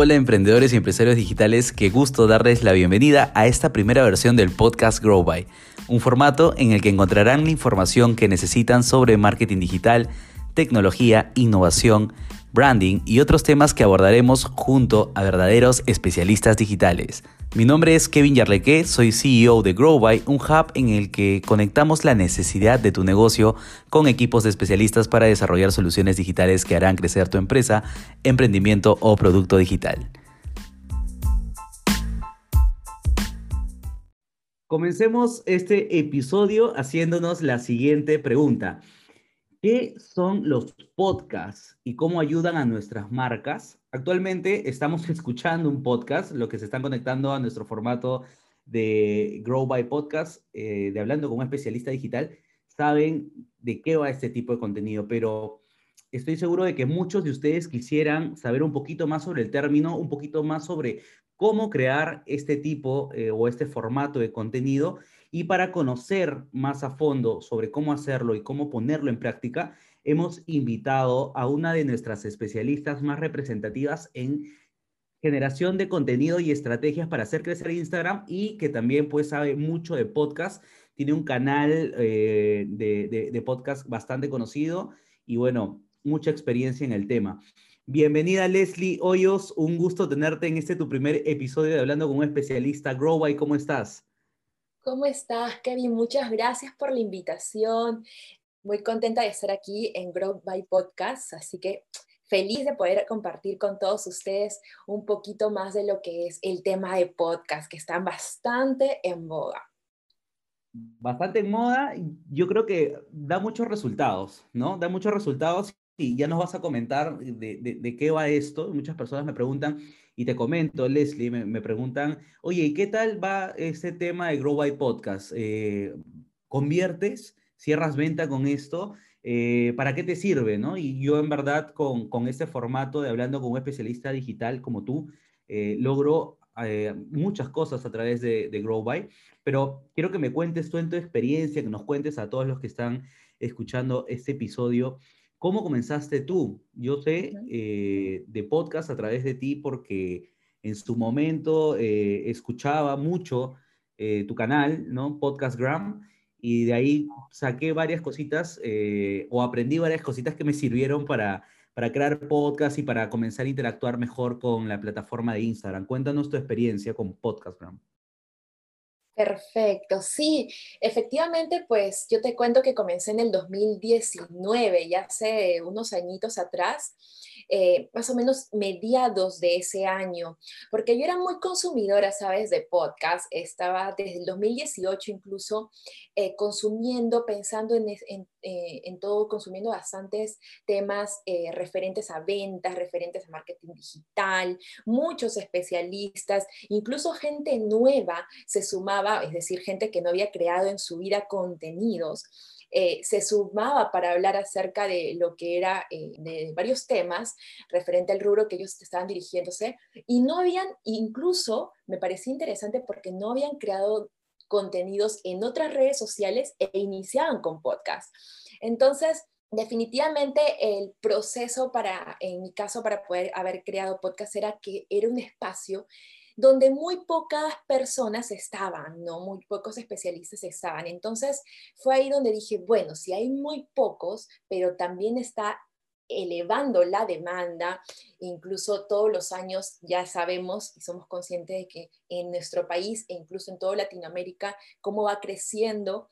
Hola emprendedores y empresarios digitales, qué gusto darles la bienvenida a esta primera versión del podcast Grow By, un formato en el que encontrarán la información que necesitan sobre marketing digital, tecnología, innovación, branding y otros temas que abordaremos junto a verdaderos especialistas digitales. Mi nombre es Kevin Yarleque, soy CEO de GrowBy, un hub en el que conectamos la necesidad de tu negocio con equipos de especialistas para desarrollar soluciones digitales que harán crecer tu empresa, emprendimiento o producto digital. Comencemos este episodio haciéndonos la siguiente pregunta. ¿Qué son los podcasts y cómo ayudan a nuestras marcas? Actualmente estamos escuchando un podcast, lo que se están conectando a nuestro formato de Grow by Podcast, eh, de hablando con un especialista digital, saben de qué va este tipo de contenido, pero estoy seguro de que muchos de ustedes quisieran saber un poquito más sobre el término, un poquito más sobre cómo crear este tipo eh, o este formato de contenido y para conocer más a fondo sobre cómo hacerlo y cómo ponerlo en práctica, hemos invitado a una de nuestras especialistas más representativas en generación de contenido y estrategias para hacer crecer Instagram y que también pues sabe mucho de podcast. Tiene un canal eh, de, de podcast bastante conocido y bueno, mucha experiencia en el tema. Bienvenida Leslie Hoyos, un gusto tenerte en este tu primer episodio de Hablando con un especialista. Growby, ¿cómo estás? ¿Cómo estás, Kevin? Muchas gracias por la invitación. Muy contenta de estar aquí en Grow by Podcast, así que feliz de poder compartir con todos ustedes un poquito más de lo que es el tema de podcast, que está bastante en boga. Bastante en moda, yo creo que da muchos resultados, ¿no? Da muchos resultados y ya nos vas a comentar de, de qué va esto. Muchas personas me preguntan, y te comento, Leslie, me, preguntan, oye, ¿y qué tal va este tema de Grow by Podcast? Eh, ¿Conviertes? ¿Cierras venta con esto? Eh, ¿Para qué te sirve? ¿no? Y yo en verdad con, con este formato de hablando con un especialista digital como tú, eh, logro muchas cosas a través de, Grow by, pero quiero que me cuentes tu experiencia, que nos cuentes a todos los que están escuchando este episodio, ¿Cómo comenzaste tú? Yo sé eh, de podcast a través de ti porque en su momento eh, escuchaba mucho eh, tu canal, ¿no? Podcastgram, y de ahí saqué varias cositas o aprendí varias cositas que me sirvieron para, para crear podcast y para comenzar a interactuar mejor con la plataforma de Instagram. Cuéntanos tu experiencia con Podcastgram. Perfecto, sí, efectivamente, pues yo te cuento que comencé en el 2019, ya hace unos añitos atrás, eh, más o menos mediados de ese año, porque yo era muy consumidora, ¿sabes?, de podcast, estaba desde el 2018 incluso eh, consumiendo, pensando en, eh, en, todo, consumiendo bastantes temas referentes a ventas, referentes a marketing digital, muchos especialistas, incluso gente nueva se sumaba, es decir, gente que no había creado en su vida contenidos eh, se sumaba para hablar acerca de lo que era, eh, de varios temas referente al rubro que ellos estaban dirigiéndose y no habían, incluso me parecía interesante porque no habían creado contenidos en otras redes sociales e iniciaban con podcast. Entonces, definitivamente el proceso para, en mi caso, para poder haber creado podcast era que era un espacio donde muy pocas personas estaban, ¿no? Muy pocos especialistas estaban. Entonces fue ahí donde dije, bueno, si hay muy pocos, pero también está elevando la demanda, incluso todos los años ya sabemos y somos conscientes de que en nuestro país e incluso en toda Latinoamérica, cómo va creciendo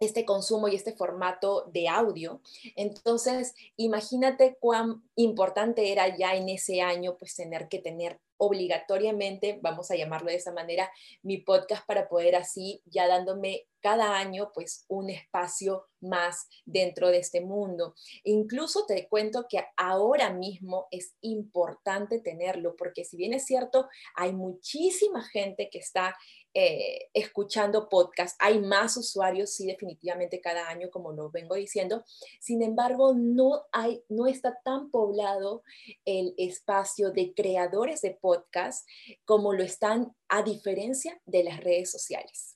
este consumo y este formato de audio. Entonces, imagínate cuán importante era ya en ese año pues tener que tener obligatoriamente, vamos a llamarlo de esa manera, mi podcast para poder así ya dándome cada año pues un espacio más dentro de este mundo. Incluso te cuento que ahora mismo es importante tenerlo porque si bien es cierto, hay muchísima gente que está eh, escuchando podcast, hay más usuarios, sí, definitivamente cada año, como lo vengo diciendo. Sin embargo, no, hay, no está tan poblado el espacio de creadores de podcast como lo están a diferencia de las redes sociales.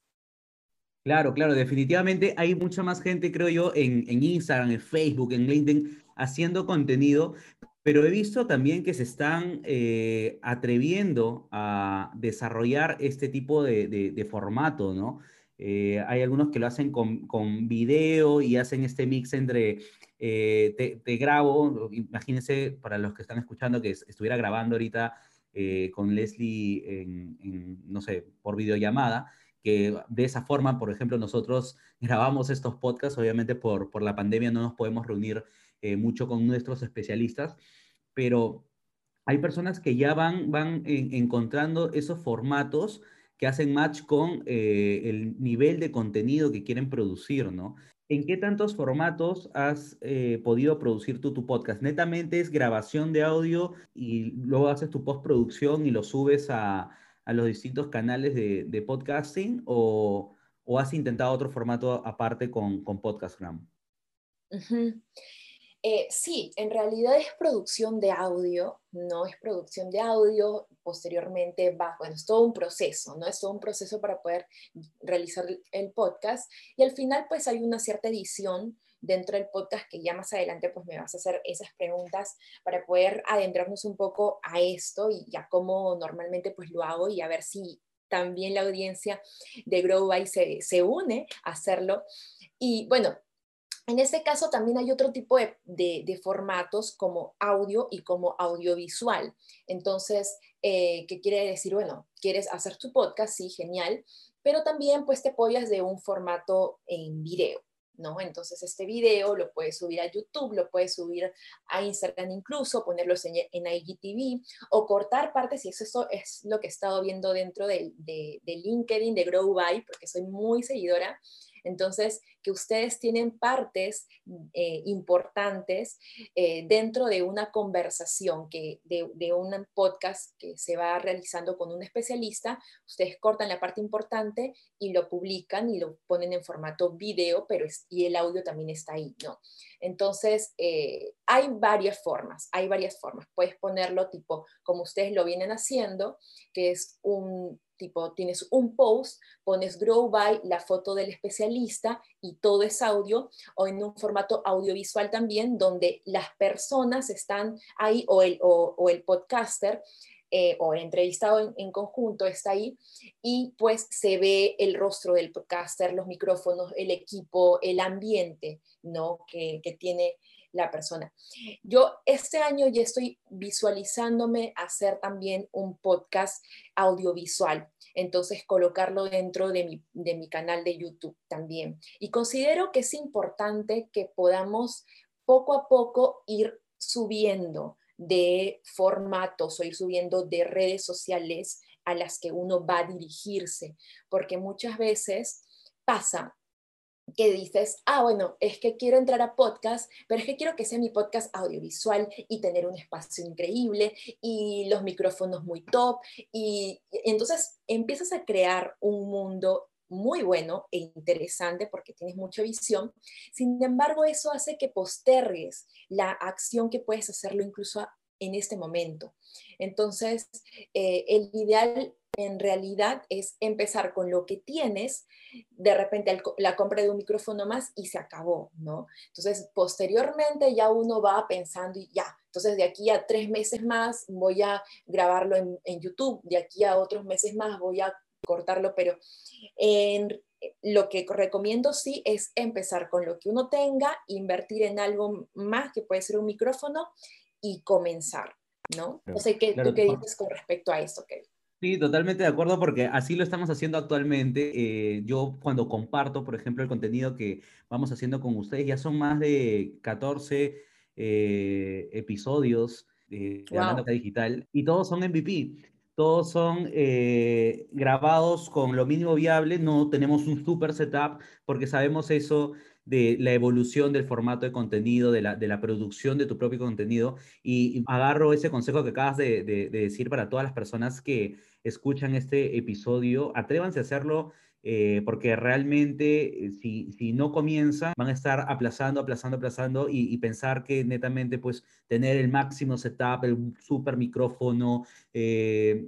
Claro, claro, definitivamente hay mucha más gente, creo yo, en, Instagram, en Facebook, en LinkedIn, haciendo contenido, pero he visto también que se están eh, atreviendo a desarrollar este tipo de, formato, ¿no? Eh, hay algunos que lo hacen con, con, video y hacen este mix entre te, grabo, imagínense para los que están escuchando que estuviera grabando ahorita con Leslie en, no sé, por videollamada, que de esa forma, por ejemplo, nosotros grabamos estos podcasts, obviamente por, por la pandemia no nos podemos reunir eh, mucho con nuestros especialistas, pero hay personas que ya van, van encontrando esos formatos que hacen match con eh, el nivel de contenido que quieren producir, ¿no? ¿En qué tantos formatos has eh, podido producir tú tu podcast? ¿Netamente es grabación de audio y luego haces tu postproducción y lo subes a, los distintos canales de, podcasting o, o, has intentado otro formato aparte con, con Podcastgram? Eh, sí, en realidad es producción de audio, no es producción de audio, posteriormente va, bueno, es todo un proceso, ¿no? Es todo un proceso para poder realizar el podcast y al final pues hay una cierta edición dentro del podcast que ya más adelante pues me vas a hacer esas preguntas para poder adentrarnos un poco a esto y a cómo normalmente pues lo hago y a ver si también la audiencia de Grow by se, se une a hacerlo. Y bueno, en este caso también hay otro tipo de, formatos como audio y como audiovisual. Entonces, eh, ¿qué quiere decir? Bueno, quieres hacer tu podcast, sí, genial, pero también pues te apoyas de un formato en video. ¿no? Entonces este video lo puedes subir a YouTube, lo puedes subir a Instagram incluso, ponerlos en, IGTV o cortar partes y eso, es lo que he estado viendo dentro de, de, de LinkedIn, de Grow By, porque soy muy seguidora entonces, que ustedes tienen partes eh, importantes eh, dentro de una conversación, que, de, un podcast que se va realizando con un especialista, ustedes cortan la parte importante y lo publican y lo ponen en formato video, pero y el audio también está ahí, ¿no? Entonces, eh, hay varias formas, hay varias formas. Puedes ponerlo tipo como ustedes lo vienen haciendo, que es un tipo, tienes un post, pones Grow by, la foto del especialista y todo es audio, o en un formato audiovisual también, donde las personas están ahí, o el, o, el podcaster, eh, o el entrevistado en, conjunto está ahí y pues se ve el rostro del podcaster, los micrófonos, el equipo, el ambiente, ¿no? Que, que tiene la persona. Yo este año ya estoy visualizándome hacer también un podcast audiovisual, entonces colocarlo dentro de mi, de mi canal de YouTube también. Y considero que es importante que podamos poco a poco ir subiendo de formatos o ir subiendo de redes sociales a las que uno va a dirigirse, porque muchas veces pasa que dices, ah, bueno, es que quiero entrar a podcast, pero es que quiero que sea mi podcast audiovisual y tener un espacio increíble y los micrófonos muy top. Y, entonces empiezas a crear un mundo muy bueno e interesante porque tienes mucha visión. Sin embargo, eso hace que postergues la acción que puedes hacerlo incluso en este momento. Entonces, eh, el ideal en realidad es empezar con lo que tienes, de repente la compra de un micrófono más y se acabó, ¿no? Entonces, posteriormente ya uno va pensando y ya, entonces de aquí a tres meses más voy a grabarlo en, YouTube, de aquí a otros meses más voy a cortarlo, pero en, lo que recomiendo sí es empezar con lo que uno tenga, invertir en algo más que puede ser un micrófono y comenzar, ¿no? No sé qué, tú qué dices con respecto a esto, Kevin. Sí, totalmente de acuerdo porque así lo estamos haciendo actualmente. Eh, yo cuando comparto, por ejemplo, el contenido que vamos haciendo con ustedes, ya son más de 14 eh, episodios de wow. Digital y todos son MVP. Todos son eh, grabados con lo mínimo viable, no tenemos un super setup porque sabemos eso de la evolución del formato de contenido, de la, de la producción de tu propio contenido. Y, agarro ese consejo que acabas de, de, decir para todas las personas que escuchan este episodio. Atrévanse a hacerlo. Eh, porque realmente eh, si, si, no comienzan van a estar aplazando, aplazando, aplazando y, pensar que netamente pues tener el máximo setup, el super micrófono eh,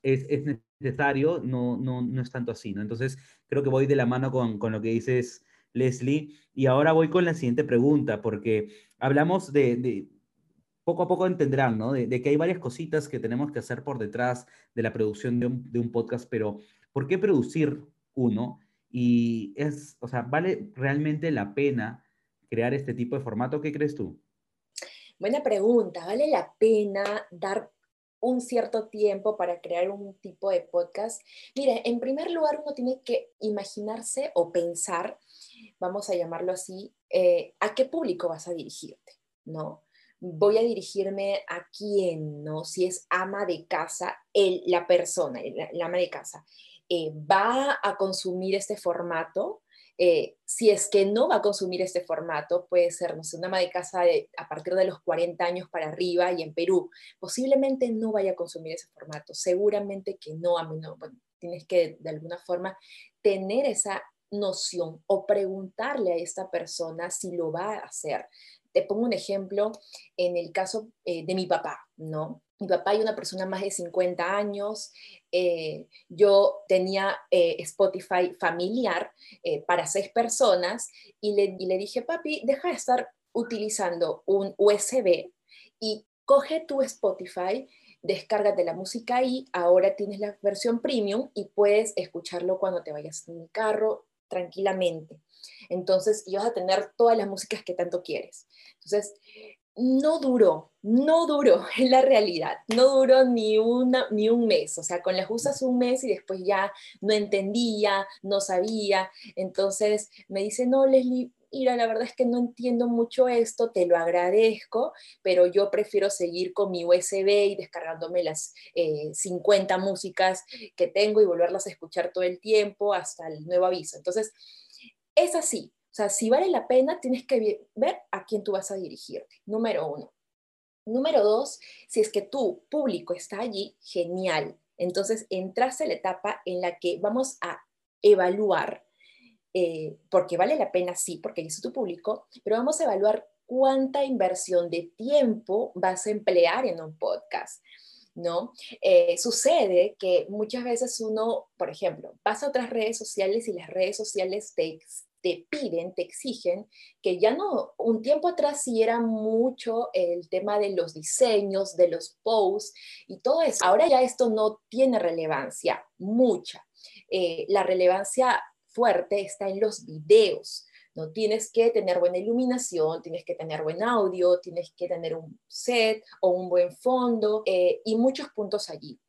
es, es, necesario, no, no, no es tanto así, ¿no? Entonces creo que voy de la mano con, con lo que dices Leslie. Y ahora voy con la siguiente pregunta, porque hablamos de, poco a poco entenderán, ¿no? De, que hay varias cositas que tenemos que hacer por detrás de la producción de un, podcast, pero ¿por qué producir uno? Y es, o sea, ¿vale realmente la pena crear este tipo de formato? ¿Qué crees tú? Buena pregunta. ¿Vale la pena dar un cierto tiempo para crear un tipo de podcast? Mire, en primer lugar uno tiene que imaginarse o pensar, vamos a llamarlo así, eh, a qué público vas a dirigirte, ¿no? Voy a dirigirme a quién, ¿no? Si es ama de casa, el, la persona, el, ama de casa, eh, ¿va a consumir este formato? Eh, si es que no va a consumir este formato, puede ser, no sé, una ama de casa a partir de los 40 años para arriba y en Perú, posiblemente no vaya a consumir ese formato, seguramente que no, a mí no, bueno, tienes que de alguna forma tener esa noción o preguntarle a esta persona si lo va a hacer. Te pongo un ejemplo en el caso eh, de mi papá, ¿no? Mi papá y una persona más de 50 años. Eh, yo tenía eh, Spotify familiar para seis personas y le, y le dije, papi, deja de estar utilizando un USB y coge tu Spotify descárgate la música ahí, ahora tienes la versión premium y puedes escucharlo cuando te vayas en el carro, tranquilamente. Entonces, y vas a tener todas las músicas que tanto quieres. Entonces, no duró, no duró, en la realidad, no duró ni, una, ni un mes, o sea, con las usas un mes y después ya no entendía, no sabía, entonces me dice, no, Leslie, mira, la verdad es que no entiendo mucho esto, te lo agradezco, pero yo prefiero seguir con mi USB y descargándome las 50 eh, músicas que tengo y volverlas a escuchar todo el tiempo hasta el nuevo aviso. Entonces, es así. O sea, si vale la pena, tienes que ver a quién tú vas a dirigirte. Número uno. Número dos, si es que tu público está allí, genial. Entonces, entraste en la etapa en la que vamos a evaluar eh, porque vale la pena, sí, porque es tu público, pero vamos a evaluar cuánta inversión de tiempo vas a emplear en un podcast. ¿no? Eh, sucede que muchas veces uno, por ejemplo, pasa a otras redes sociales y las redes sociales te, te piden, te exigen, que ya no, un tiempo atrás sí era mucho el tema de los diseños, de los posts y todo eso. Ahora ya esto no tiene relevancia, mucha. Eh, la relevancia fuerte está en los videos. No tienes que tener buena iluminación, tienes que tener buen audio, tienes que tener un set o un buen fondo eh, y muchos puntos allí.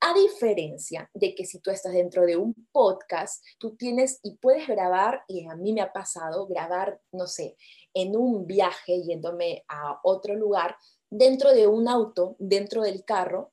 A diferencia de que si tú estás dentro de un podcast, tú tienes y puedes grabar, y a mí me ha pasado grabar, no sé, en un viaje yéndome a otro lugar, dentro de un auto, dentro del carro,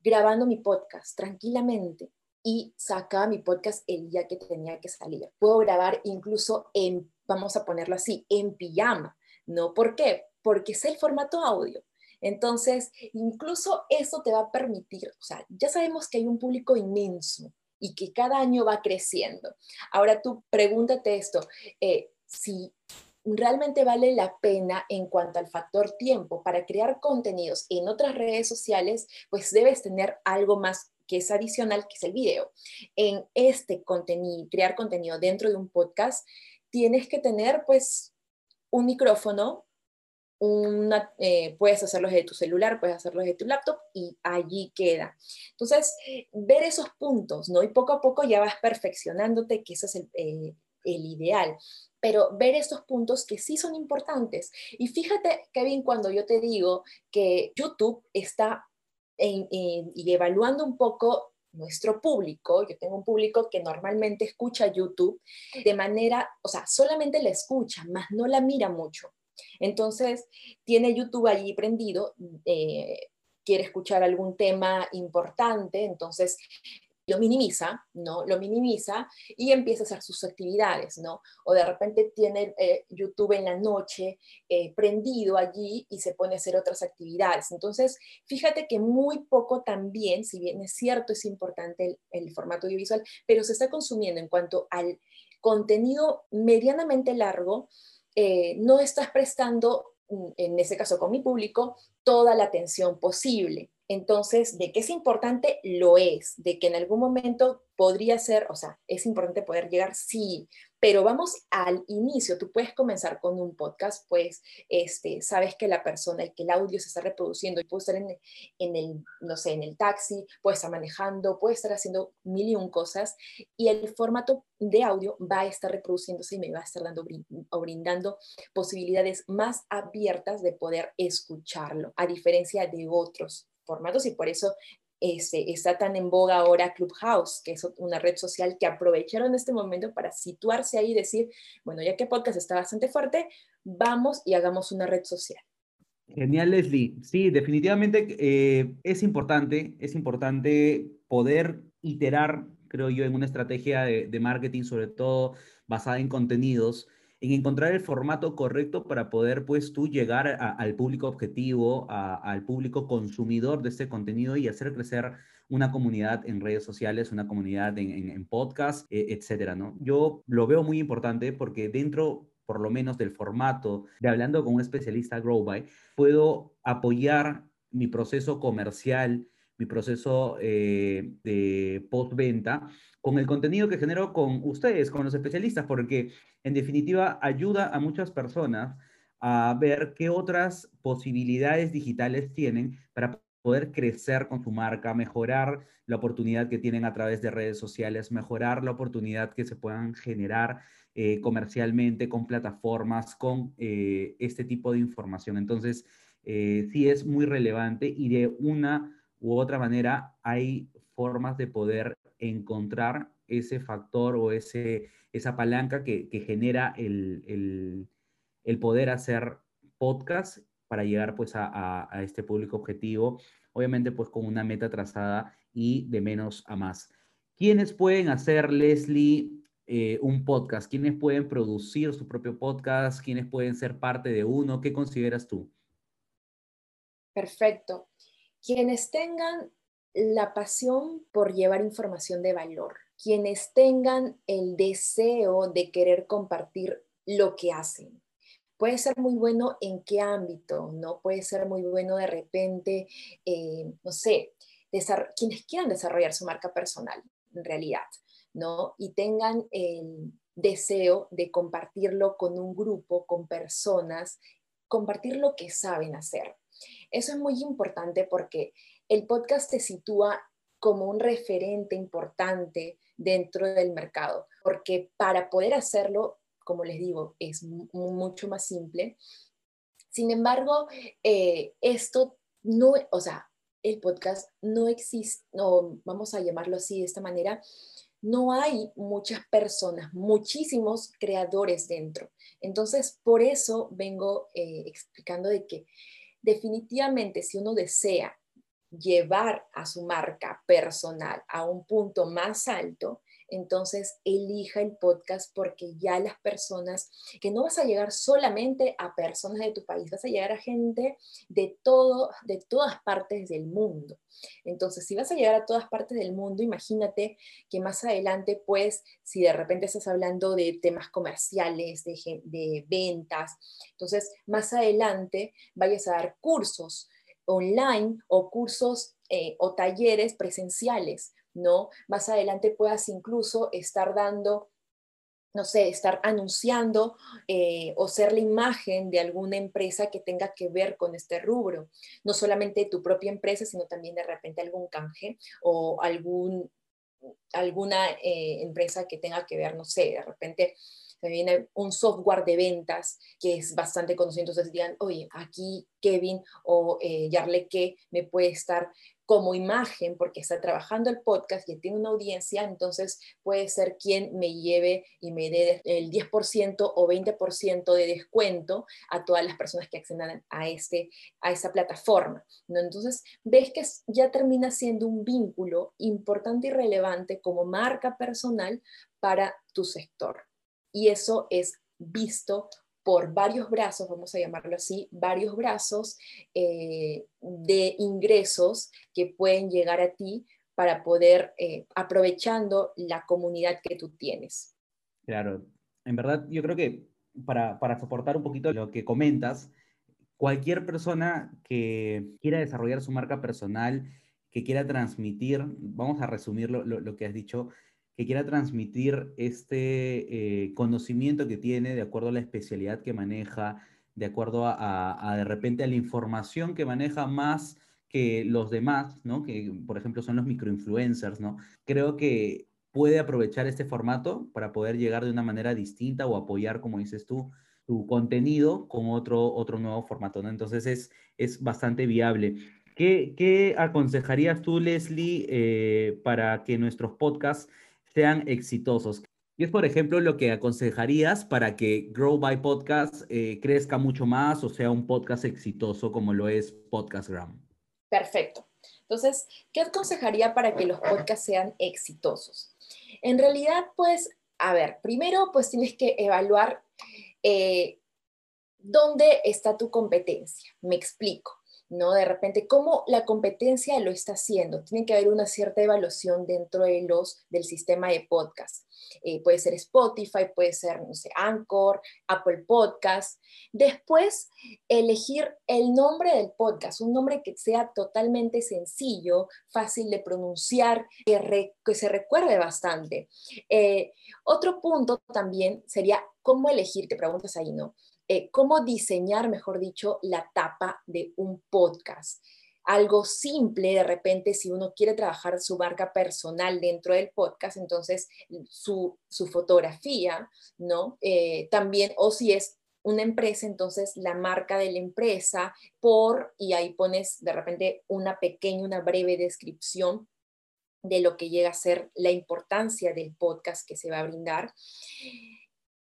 grabando mi podcast tranquilamente y sacaba mi podcast el día que tenía que salir. Puedo grabar incluso en, vamos a ponerlo así, en pijama, ¿no? ¿Por qué? Porque es el formato audio. Entonces, incluso eso te va a permitir, o sea, ya sabemos que hay un público inmenso y que cada año va creciendo. Ahora tú pregúntate esto, eh, si realmente vale la pena en cuanto al factor tiempo para crear contenidos en otras redes sociales, pues debes tener algo más que es adicional, que es el video. En este contenido, crear contenido dentro de un podcast, tienes que tener pues un micrófono, una, eh, puedes hacerlo de tu celular, puedes hacerlo de tu laptop y allí queda. Entonces, ver esos puntos, ¿no? Y poco a poco ya vas perfeccionándote, que ese es el, eh, ideal pero ver estos puntos que sí son importantes. Y fíjate, Kevin, cuando yo te digo que YouTube está y evaluando un poco nuestro público, yo tengo un público que normalmente escucha YouTube de manera, o sea, solamente la escucha, más no la mira mucho. Entonces, tiene YouTube allí prendido, eh, quiere escuchar algún tema importante, entonces lo minimiza, ¿no? Lo minimiza y empieza a hacer sus actividades, ¿no? O de repente tiene eh, YouTube en la noche eh, prendido allí y se pone a hacer otras actividades. Entonces, fíjate que muy poco también, si bien es cierto, es importante el, formato audiovisual, pero se está consumiendo en cuanto al contenido medianamente largo, eh, no estás prestando, mm, en ese caso con mi público, toda la atención posible. Entonces, de que es importante, lo es. De que en algún momento podría ser, o sea, es importante poder llegar, sí, pero vamos al inicio, tú puedes comenzar con un podcast, pues este, sabes que la persona y que el audio se está reproduciendo y puede estar en, el, no sé, en el taxi, puede estar manejando, puede estar haciendo mil y un cosas y el formato de audio va a estar reproduciéndose y me va a estar dando brindando posibilidades más abiertas de poder escucharlo, a diferencia de otros formatos y por eso este, está tan en boga ahora Clubhouse, que es una red social que aprovecharon este momento para situarse ahí y decir, bueno, ya que podcast está bastante fuerte, vamos y hagamos una red social. Genial, Leslie. Sí, definitivamente eh, es importante, es importante poder iterar, creo yo, en una estrategia de marketing, sobre todo basada en contenidos, en encontrar el formato correcto para poder, pues, tú llegar al público objetivo, al público consumidor de este contenido y hacer crecer una comunidad en redes sociales, una comunidad en, en, podcast, e, etcétera, ¿no? Yo lo veo muy importante porque dentro por lo menos del formato de hablando con un especialista GrowBy, puedo apoyar mi proceso comercial, mi proceso eh, de postventa con el contenido que genero con ustedes, con los especialistas, porque en definitiva ayuda a muchas personas a ver qué otras posibilidades digitales tienen para poder crecer con su marca, mejorar la oportunidad que tienen a través de redes sociales, mejorar la oportunidad que se puedan generar eh, comercialmente con plataformas, con eh, este tipo de información. Entonces, eh, sí es muy relevante y de una u otra manera hay formas de poder encontrar ese factor o ese, esa palanca que, genera el, poder hacer podcast para llegar pues a, este público objetivo, obviamente pues con una meta trazada y de menos a más. ¿Quiénes pueden hacer, Leslie, eh, un podcast? ¿Quiénes pueden producir su propio podcast? ¿Quiénes pueden ser parte de uno? ¿Qué consideras tú? Perfecto. Quienes tengan la pasión por llevar información de valor, quienes tengan el deseo de querer compartir lo que hacen. Puede ser muy bueno en qué ámbito, ¿no? Puede ser muy bueno de repente, eh, no sé, quienes quieran desarrollar su marca personal, en realidad, ¿no? Y tengan el deseo de compartirlo con un grupo, con personas, compartir lo que saben hacer. Eso es muy importante porque el podcast te sitúa como un referente importante dentro del mercado, porque para poder hacerlo, como les digo, es mucho más simple. Sin embargo, eh, esto no, o sea, el podcast no existe, no, vamos a llamarlo así de esta manera, no hay muchas personas, muchísimos creadores dentro. Entonces, por eso vengo eh, explicando de que definitivamente si uno desea llevar a su marca personal a un punto más alto, entonces elija el podcast porque ya las personas, que no vas a llegar solamente a personas de tu país, vas a llegar a gente de todo, de todas partes del mundo. Entonces, si vas a llegar a todas partes del mundo, imagínate que más adelante, pues, si de repente estás hablando de temas comerciales, de, de ventas, entonces más adelante vayas a dar cursos online o cursos eh, o talleres presenciales, ¿no? Más adelante puedas incluso estar dando no sé, estar anunciando eh, o ser la imagen de alguna empresa que tenga que ver con este rubro. No solamente tu propia empresa, sino también de repente algún canje o algún, alguna eh, empresa que tenga que ver, no sé, de repente me viene un software de ventas que es bastante conocido, entonces digan, oye, aquí Kevin o eh, Yarle que me puede estar como imagen porque está trabajando el podcast y tiene una audiencia, entonces puede ser quien me lleve y me dé el 10% o 20% de descuento a todas las personas que accedan a, este, a esa plataforma. ¿no? Entonces, ves que ya termina siendo un vínculo importante y relevante como marca personal para tu sector y eso es visto por varios brazos, vamos a llamarlo así, varios brazos eh, de ingresos que pueden llegar a ti para poder, eh, aprovechando la comunidad que tú tienes. Claro, en verdad yo creo que para, para soportar un poquito lo que comentas, cualquier persona que quiera desarrollar su marca personal, que quiera transmitir, vamos a resumir lo, que has dicho, que quiera transmitir este eh, conocimiento que tiene de acuerdo a la especialidad que maneja, de acuerdo a, de repente a la información que maneja más que los demás, ¿no? Que por ejemplo son los microinfluencers, ¿no? Creo que puede aprovechar este formato para poder llegar de una manera distinta o apoyar, como dices tú, tu contenido con otro, otro nuevo formato. Entonces es, es bastante viable. ¿Qué, qué aconsejarías tú, Leslie, eh, para que nuestros podcasts sean exitosos? ¿Qué es, por ejemplo, lo que aconsejarías para que Grow by Podcast eh, crezca mucho más o sea un podcast exitoso como lo es Podcastgram? Perfecto. Entonces, ¿qué aconsejaría para que los podcasts sean exitosos? En realidad, pues, a ver, primero, pues tienes que evaluar eh, dónde está tu competencia. Me explico. ¿No? De repente, ¿cómo la competencia lo está haciendo? Tiene que haber una cierta evaluación dentro de los, del sistema de podcast. Eh, puede ser Spotify, puede ser, no sé, Anchor, Apple Podcast. Después, elegir el nombre del podcast, un nombre que sea totalmente sencillo, fácil de pronunciar, que, que se recuerde bastante. Eh, otro punto también sería cómo elegir, te preguntas ahí, ¿no? Eh, cómo diseñar, mejor dicho, la tapa de un podcast. Algo simple, de repente, si uno quiere trabajar su marca personal dentro del podcast, entonces su, fotografía, ¿no? Eh, también, o si es una empresa, entonces la marca de la empresa, por, y ahí pones de repente una pequeña, una breve descripción de lo que llega a ser la importancia del podcast que se va a brindar.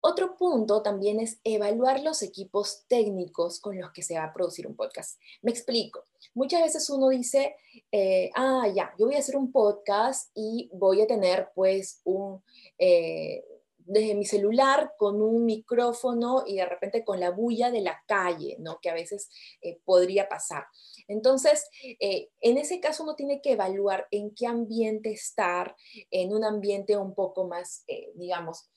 Otro punto también es evaluar los equipos técnicos con los que se va a producir un podcast. Me explico. Muchas veces uno dice, eh, ah, ya, yo voy a hacer un podcast y voy a tener pues un, eh, desde mi celular con un micrófono y de repente con la bulla de la calle, ¿no? Que a veces eh, podría pasar. Entonces, en ese caso uno tiene que evaluar en qué ambiente estar, en un ambiente un poco más, digamos,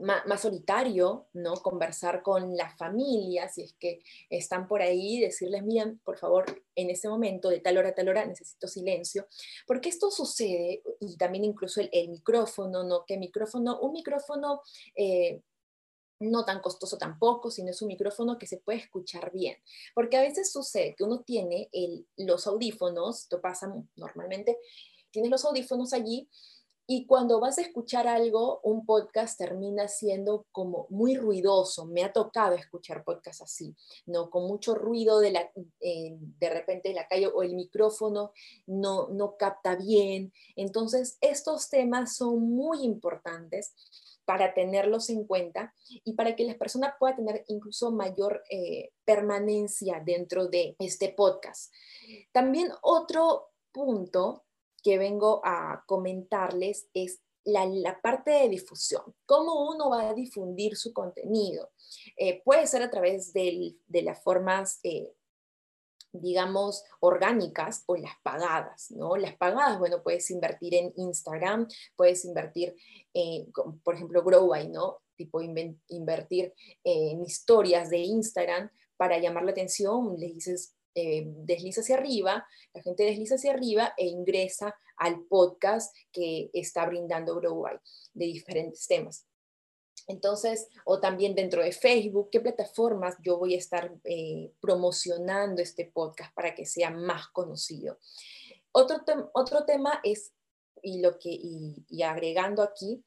más, solitario, ¿no? Conversar con la familia, si es que están por ahí, decirles, bien, por favor, en ese momento, de tal hora a tal hora, necesito silencio, porque esto sucede, y también incluso el, micrófono, ¿no? Que micrófono, un micrófono... Eh, no tan costoso tampoco, sino es un micrófono que se puede escuchar bien. Porque a veces sucede que uno tiene los audífonos, esto pasa normalmente, tienes los audífonos allí y cuando vas a escuchar algo, un podcast termina siendo como muy ruidoso. Me ha tocado escuchar podcasts así, ¿no? Con mucho ruido de, la, de repente la calle o el micrófono no, no capta bien. Entonces, estos temas son muy importantes para tenerlos en cuenta y para que la persona pueda tener incluso mayor eh, permanencia dentro de este podcast. También otro punto que vengo a comentarles es la, parte de difusión. ¿Cómo uno va a difundir su contenido? Eh, puede ser a través de las formas, eh, digamos, orgánicas o las pagadas, ¿no? Las pagadas, bueno, puedes invertir en Instagram, puedes invertir, en, por ejemplo, Growby, ¿no? Tipo invertir en historias de Instagram para llamar la atención, le dices eh, desliza hacia arriba, la gente desliza hacia arriba e ingresa al podcast que está brindando Growby de diferentes temas. Entonces, o también dentro de Facebook, ¿qué plataformas yo voy a estar eh, promocionando este podcast para que sea más conocido? Otro, otro tema es, y, lo que, y agregando aquí,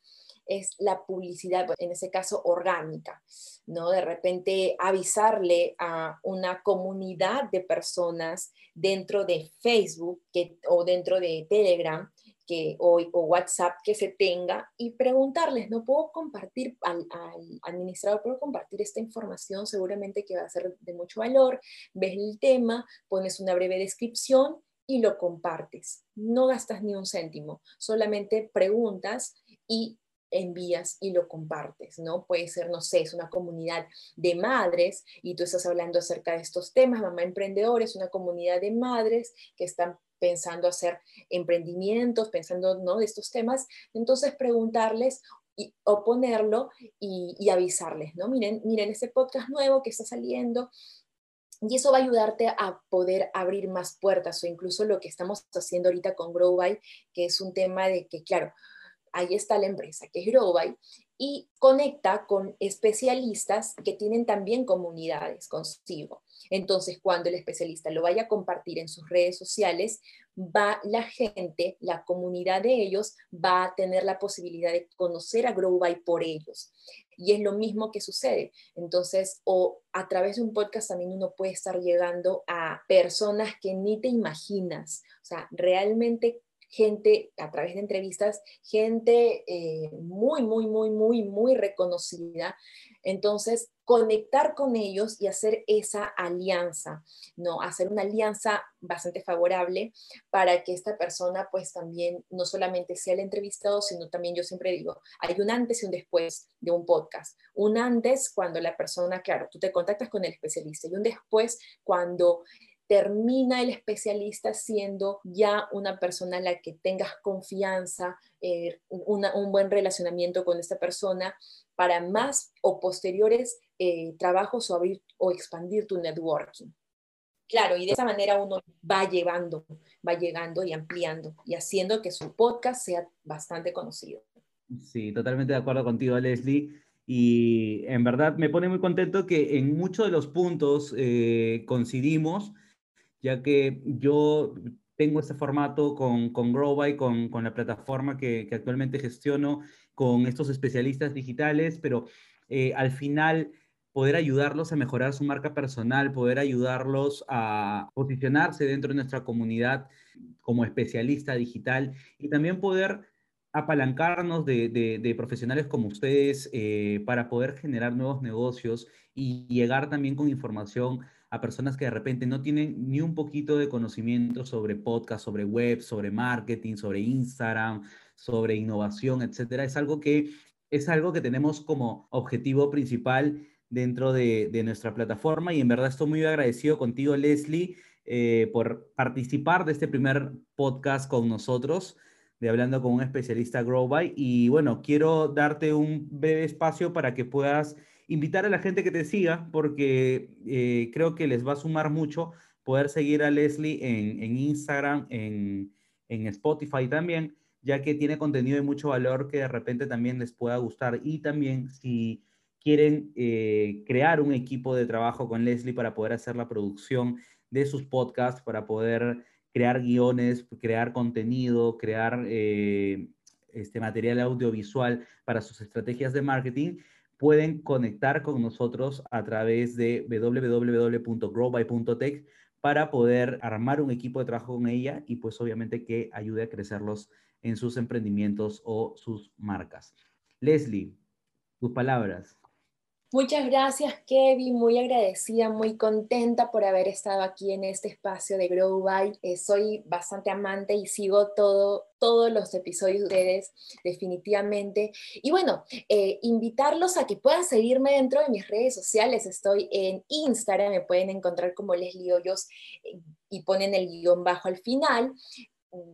es la publicidad, en ese caso orgánica, ¿no? De repente avisarle a una comunidad de personas dentro de Facebook que, o dentro de Telegram que, o, WhatsApp que se tenga y preguntarles, ¿no puedo compartir al, al, administrador, puedo compartir esta información? Seguramente que va a ser de mucho valor. Ves el tema, pones una breve descripción y lo compartes. No gastas ni un céntimo, solamente preguntas y envías y lo compartes, ¿no? Puede ser, no sé, es una comunidad de madres y tú estás hablando acerca de estos temas, mamá emprendedores, una comunidad de madres que están pensando hacer emprendimientos, pensando, ¿no? De estos temas, entonces preguntarles y, o ponerlo y, y, avisarles, ¿no? Miren, miren este podcast nuevo que está saliendo, Y eso va a ayudarte a poder abrir más puertas o incluso lo que estamos haciendo ahorita con GrowBy, que es un tema de que, claro, ahí está la empresa, que es GrowBy, y conecta con especialistas que tienen también comunidades consigo. Entonces, cuando el especialista lo vaya a compartir en sus redes sociales, va la gente, la comunidad de ellos, va a tener la posibilidad de conocer a GrowBy por ellos. Y es lo mismo que sucede. Entonces, o a través de un podcast también uno puede estar llegando a personas que ni te imaginas. O sea, realmente gente, a través de entrevistas, gente eh, muy, muy, muy, muy, muy reconocida. Entonces, conectar con ellos y hacer esa alianza, ¿no? Hacer una alianza bastante favorable para que esta persona pues también no solamente sea el entrevistado, sino también yo siempre digo, hay un antes y un después de un podcast. Un antes cuando la persona, claro, tú te contactas con el especialista y un después cuando termina el especialista siendo ya una persona a la que tengas confianza, eh, un buen relacionamiento con esta persona para más o posteriores eh, trabajos o abrir o expandir tu networking. Claro, y de esa manera uno va llevando, va llegando y ampliando y haciendo que su podcast sea bastante conocido. Sí, totalmente de acuerdo contigo, Leslie. Y en verdad me pone muy contento que en muchos de los puntos eh, coincidimos ya que yo tengo este formato con, con Growby, con, con la plataforma que, que, actualmente gestiono, con estos especialistas digitales, pero eh, al final poder ayudarlos a mejorar su marca personal, poder ayudarlos a posicionarse dentro de nuestra comunidad como especialista digital y también poder apalancarnos de, de, profesionales como ustedes eh, para poder generar nuevos negocios y llegar también con información a personas que de repente no tienen ni un poquito de conocimiento sobre podcast, sobre web, sobre marketing, sobre Instagram, sobre innovación, etcétera. Es algo que es algo que tenemos como objetivo principal dentro de, nuestra plataforma y en verdad estoy muy agradecido contigo, Leslie, eh, por participar de este primer podcast con nosotros de Hablando con un especialista Growby. Y bueno, quiero darte un breve espacio para que puedas invitar a la gente que te siga, porque eh, creo que les va a sumar mucho poder seguir a Leslie en, Instagram, en, Spotify también, ya que tiene contenido de mucho valor que de repente también les pueda gustar. Y también si quieren eh, crear un equipo de trabajo con Leslie para poder hacer la producción de sus podcasts, para poder crear guiones, crear contenido, crear eh, este material audiovisual para sus estrategias de marketing, pueden conectar con nosotros a través de www.growby.tech para poder armar un equipo de trabajo con ella y pues obviamente que ayude a crecerlos en sus emprendimientos o sus marcas. Leslie, tus palabras. Muchas gracias, Kevin. Muy agradecida, muy contenta por haber estado aquí en este espacio de Grow By. Eh, soy bastante amante y sigo todo, todos los episodios de ustedes, definitivamente. Y bueno, eh, invitarlos a que puedan seguirme dentro de mis redes sociales. Estoy en Instagram, me pueden encontrar como Leslie Hoyos eh, y ponen el guion bajo al final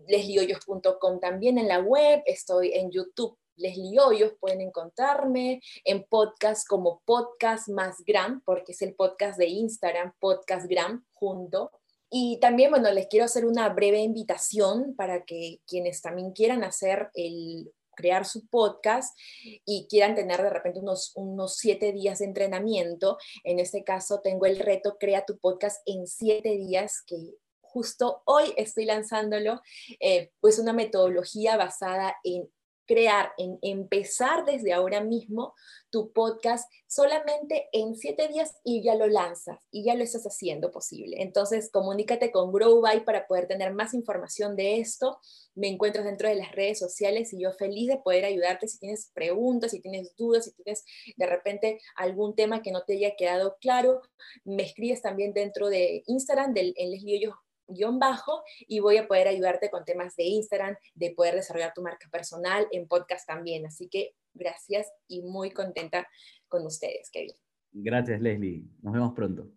lesliehoyos.com también en la web, estoy en YouTube Leslie Hoyos, pueden encontrarme en podcast como Podcast Más Gram, porque es el podcast de Instagram, Podcast Gram, junto. Y también, bueno, les quiero hacer una breve invitación para que quienes también quieran hacer el crear su podcast y quieran tener de repente unos, unos siete días de entrenamiento. En este caso, tengo el reto Crea tu podcast en siete días, que justo hoy estoy lanzándolo, eh, pues una metodología basada en crear, en empezar desde ahora mismo tu podcast solamente en siete días y ya lo lanzas y ya lo estás haciendo posible. Entonces, comunícate con GrowBy para poder tener más información de esto. Me encuentras dentro de las redes sociales y yo feliz de poder ayudarte si tienes preguntas, si tienes dudas, si tienes de repente algún tema que no te haya quedado claro. Me escribes también dentro de Instagram, del, en Leslie guion bajo y voy a poder ayudarte con temas de Instagram, de poder desarrollar tu marca personal en podcast también. Así que gracias y muy contenta con ustedes, Kevin. Gracias, Leslie. Nos vemos pronto.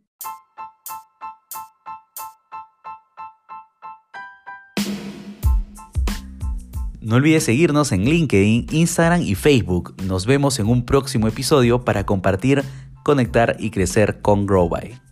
No olvides seguirnos en LinkedIn, Instagram y Facebook. Nos vemos en un próximo episodio para compartir, conectar y crecer con GrowBy.